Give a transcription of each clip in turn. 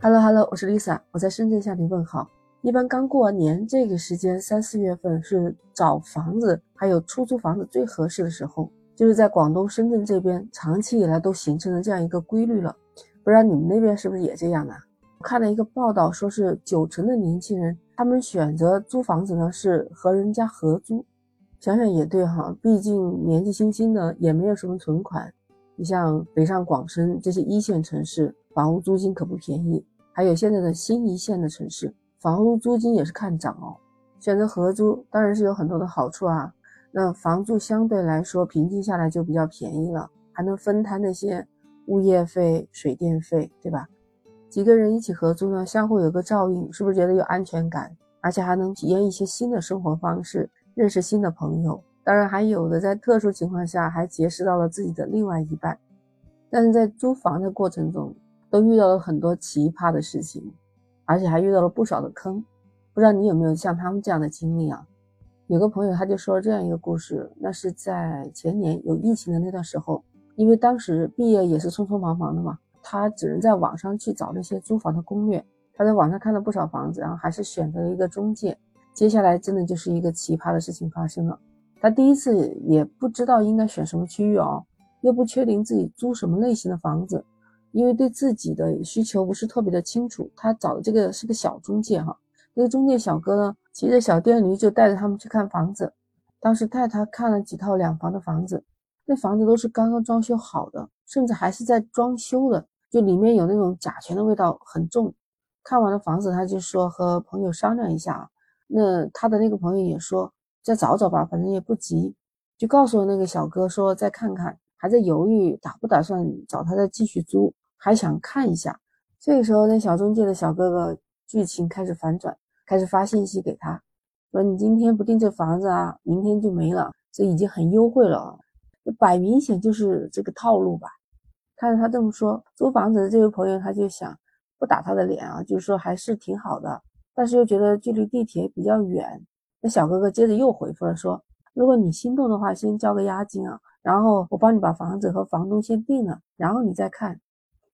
Hello Hello，我是 Lisa，我在深圳向你问好。一般刚过完年这个时间，三四月份是找房子还有出租房子最合适的时候，就是在广东深圳这边，长期以来都形成了这样一个规律了。不知道你们那边是不是也这样呢？我看了一个报道，说是九成的年轻人，他们选择租房子呢是和人家合租。想想也对哈，毕竟年纪轻轻的也没有什么存款。你像北上广深这些一线城市。房屋租金可不便宜，还有现在的新一线的城市，房屋租金也是看涨哦。选择合租当然是有很多的好处啊，那房租相对来说平均下来就比较便宜了，还能分摊那些物业费、水电费，对吧？几个人一起合租呢，相互有个照应，是不是觉得有安全感？而且还能体验一些新的生活方式，认识新的朋友。当然，还有的在特殊情况下还结识到了自己的另外一半。但是在租房的过程中，都遇到了很多奇葩的事情，而且还遇到了不少的坑，不知道你有没有像他们这样的经历啊？有个朋友他就说了这样一个故事，那是在前年有疫情的那段时候，因为当时毕业也是匆匆忙忙的嘛，他只能在网上去找那些租房的攻略。他在网上看了不少房子，然后还是选择了一个中介。接下来真的就是一个奇葩的事情发生了，他第一次也不知道应该选什么区域哦，又不确定自己租什么类型的房子。因为对自己的需求不是特别的清楚，他找的这个是个小中介哈，那个中介小哥呢骑着小电驴就带着他们去看房子，当时带他看了几套两房的房子，那房子都是刚刚装修好的，甚至还是在装修的，就里面有那种甲醛的味道很重。看完了房子，他就说和朋友商量一下，那他的那个朋友也说再找找吧，反正也不急，就告诉了那个小哥说再看看。还在犹豫打不打算找他再继续租，还想看一下。这个时候，那小中介的小哥哥剧情开始反转，开始发信息给他，说你今天不订这房子啊，明天就没了。这已经很优惠了啊，这摆明显就是这个套路吧？看着他这么说，租房子的这位朋友他就想不打他的脸啊，就是说还是挺好的，但是又觉得距离地铁比较远。那小哥哥接着又回复了说，如果你心动的话，先交个押金啊。然后我帮你把房子和房东先定了，然后你再看，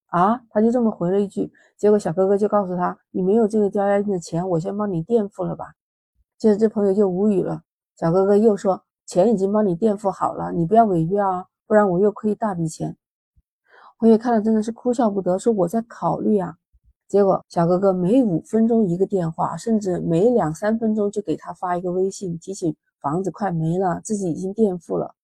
啊，他就这么回了一句。结果小哥哥就告诉他，你没有这个交押金的钱，我先帮你垫付了吧。接着这朋友就无语了。小哥哥又说，钱已经帮你垫付好了，你不要违约啊，不然我又亏一大笔钱。朋友看了真的是哭笑不得，说我在考虑啊。结果小哥哥每五分钟一个电话，甚至每两三分钟就给他发一个微信，提醒房子快没了，自己已经垫付了。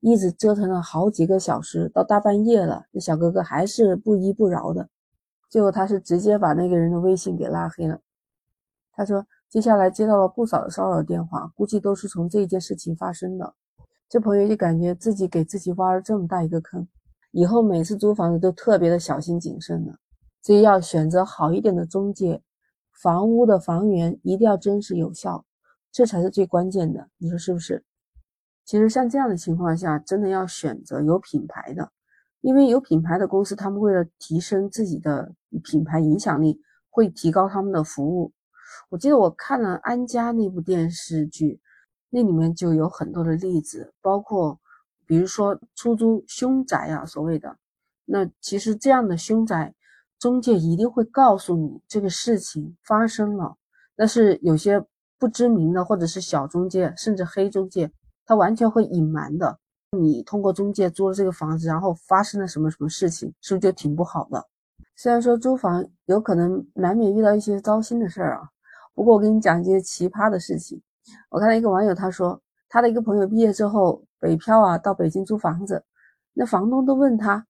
一直折腾了好几个小时，到大半夜了，那小哥哥还是不依不饶的。最后他是直接把那个人的微信给拉黑了。他说，接下来接到了不少的骚扰电话，估计都是从这件事情发生的。这朋友就感觉自己给自己挖了这么大一个坑，以后每次租房子都特别的小心谨慎了。所以要选择好一点的中介，房屋的房源一定要真实有效，这才是最关键的。你说是不是？其实像这样的情况下，真的要选择有品牌的，因为有品牌的公司，他们为了提升自己的品牌影响力，会提高他们的服务。我记得我看了安家那部电视剧，那里面就有很多的例子，包括比如说出租凶宅啊，所谓的，那其实这样的凶宅，中介一定会告诉你这个事情发生了，但是有些不知名的或者是小中介，甚至黑中介。他完全会隐瞒的。你通过中介租了这个房子，然后发生了什么什么事情，是不是就挺不好的？虽然说租房有可能难免遇到一些糟心的事儿啊，不过我跟你讲一些奇葩的事情。我看到一个网友他说，他的一个朋友毕业之后北漂啊，到北京租房子，那房东都问他，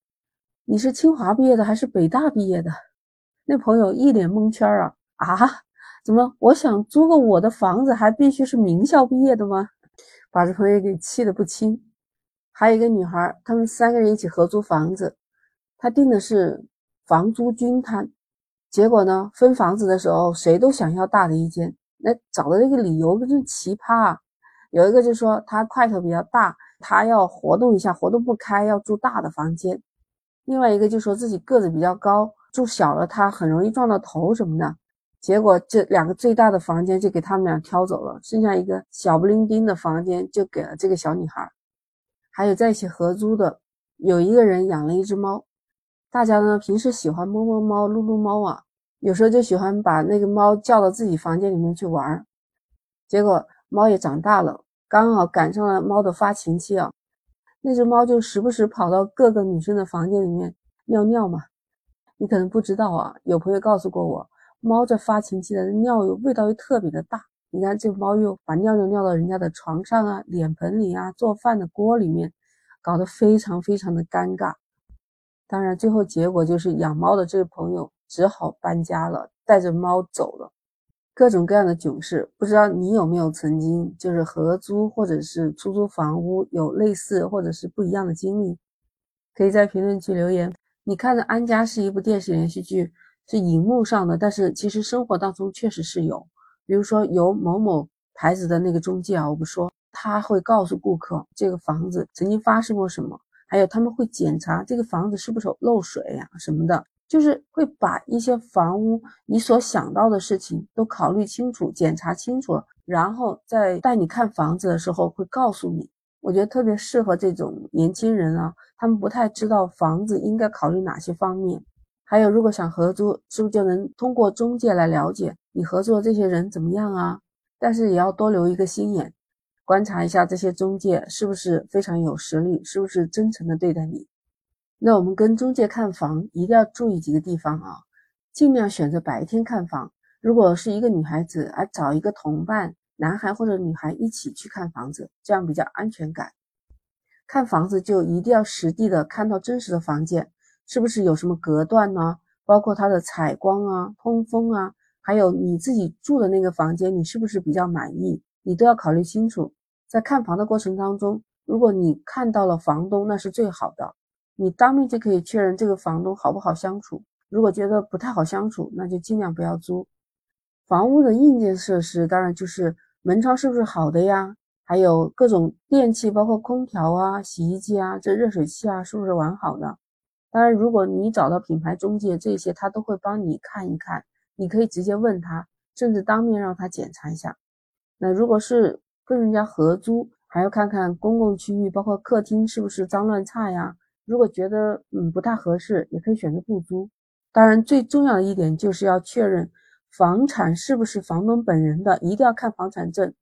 你是清华毕业的还是北大毕业的？那朋友一脸蒙圈啊啊，怎么我想租个我的房子，还必须是名校毕业的吗？把这朋友给气得不轻。还有一个女孩，他们三个人一起合租房子，他订的是房租均摊，结果呢，分房子的时候谁都想要大的一间，那找的那个理由真是奇葩啊！有一个就说他块头比较大，他要活动一下，活动不开，要住大的房间；另外一个就说自己个子比较高，住小了他很容易撞到头什么的。结果这两个最大的房间就给他们俩挑走了，剩下一个小不灵丁的房间就给了这个小女孩。还有在一起合租的，有一个人养了一只猫，大家呢平时喜欢摸摸猫、撸撸猫啊，有时候就喜欢把那个猫叫到自己房间里面去玩，结果猫也长大了，刚好赶上了猫的发情期啊，那只猫就时不时跑到各个女生的房间里面尿尿嘛。你可能不知道啊，有朋友告诉过我，猫在发情期的尿又味道又特别的大。你看这猫又把尿尿尿到人家的床上啊、脸盆里啊、做饭的锅里面，搞得非常非常的尴尬。当然，最后结果就是养猫的这个朋友只好搬家了，带着猫走了。各种各样的囧事，不知道你有没有曾经就是合租或者是出租房屋有类似或者是不一样的经历？可以在评论区留言。你看的《安家》是一部电视连续剧，是荧幕上的，但是其实生活当中确实是有，比如说有某某牌子的那个中介啊，我不说，他会告诉顾客这个房子曾经发生过什么。还有他们会检查这个房子是不是漏水呀什么的，就是会把一些房屋你所想到的事情都考虑清楚、检查清楚了，然后在带你看房子的时候会告诉你。我觉得特别适合这种年轻人啊，他们不太知道房子应该考虑哪些方面。还有，如果想合租，是不是就能通过中介来了解你合作的这些人怎么样啊？但是也要多留一个心眼。观察一下这些中介是不是非常有实力，是不是真诚的对待你？那我们跟中介看房一定要注意几个地方啊，尽量选择白天看房。如果是一个女孩子，而找一个同伴，男孩或者女孩一起去看房子，这样比较安全感。看房子就一定要实地的看到真实的房间，是不是有什么隔断呢？包括它的采光啊、通风啊，还有你自己住的那个房间，你是不是比较满意？你都要考虑清楚。在看房的过程当中，如果你看到了房东，那是最好的，你当面就可以确认这个房东好不好相处。如果觉得不太好相处，那就尽量不要租。房屋的硬件设施当然就是门窗是不是好的呀？还有各种电器，包括空调啊、洗衣机啊、这热水器啊，是不是完好的？当然，如果你找到品牌中介，这些他都会帮你看一看，你可以直接问他，甚至当面让他检查一下。那如果是跟人家合租，还要看看公共区域，包括客厅是不是脏乱差呀？如果觉得嗯不太合适，也可以选择不租。当然，最重要的一点就是要确认房产是不是房东本人的，一定要看房产证。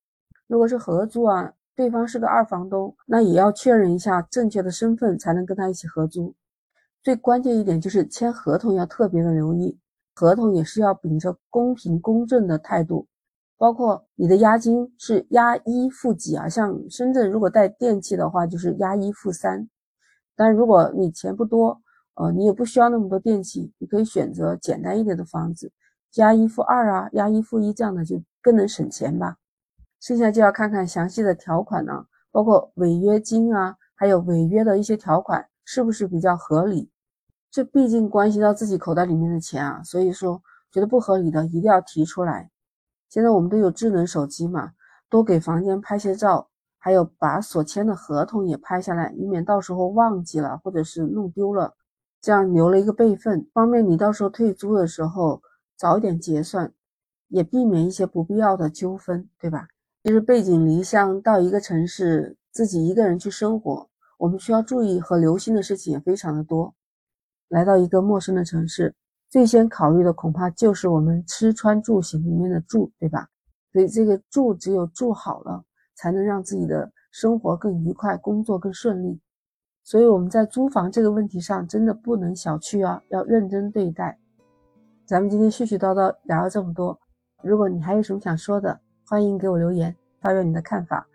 如果是合租啊，对方是个二房东，那也要确认一下正确的身份，才能跟他一起合租。最关键一点就是签合同要特别的留意，合同也是要秉着公平公正的态度。包括你的押金是押一付几啊？像深圳如果带电器的话，就是押一付三。但如果你钱不多，呃，你也不需要那么多电器，你可以选择简单一点的房子，押一付二啊，押一付一这样的就更能省钱吧。剩下就要看看详细的条款呢，包括违约金啊，还有违约的一些条款是不是比较合理？这毕竟关系到自己口袋里面的钱啊，所以说觉得不合理的一定要提出来。现在我们都有智能手机嘛，多给房间拍些照，还有把所签的合同也拍下来，以免到时候忘记了或者是弄丢了，这样留了一个备份，方便你到时候退租的时候早一点结算，也避免一些不必要的纠纷，对吧？其实背井离乡到一个城市自己一个人去生活，我们需要注意和留心的事情也非常的多。来到一个陌生的城市。最先考虑的恐怕就是我们吃穿住行里面的住，对吧？所以这个住只有住好了，才能让自己的生活更愉快，工作更顺利。所以我们在租房这个问题上真的不能小觑啊，要认真对待。咱们今天絮絮叨叨聊了这么多，如果你还有什么想说的，欢迎给我留言，发表你的看法。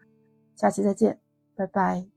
下期再见，拜拜。